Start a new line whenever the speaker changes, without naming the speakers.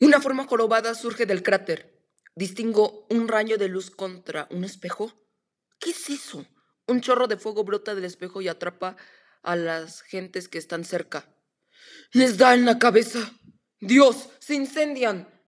Una forma jorobada surge del cráter. Distingo un rayo de luz contra un espejo. ¿Qué es eso? Un chorro de fuego brota del espejo y atrapa a las gentes que están cerca. Les da en la cabeza. Dios, se incendian.